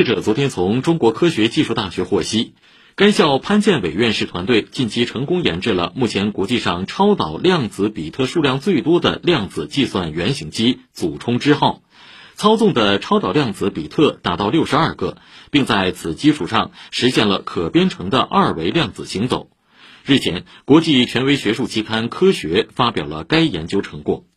记者昨天从中国科学技术大学获悉该校潘建伟院士团队近期成功研制了目前国际上超导量子比特数量最多的量子计算原型机祖冲之号操纵的超导量子比特达到六十二个并在此基础上实现了可编程的二维量子行走。日前国际权威学术期刊科学发表了该研究成果。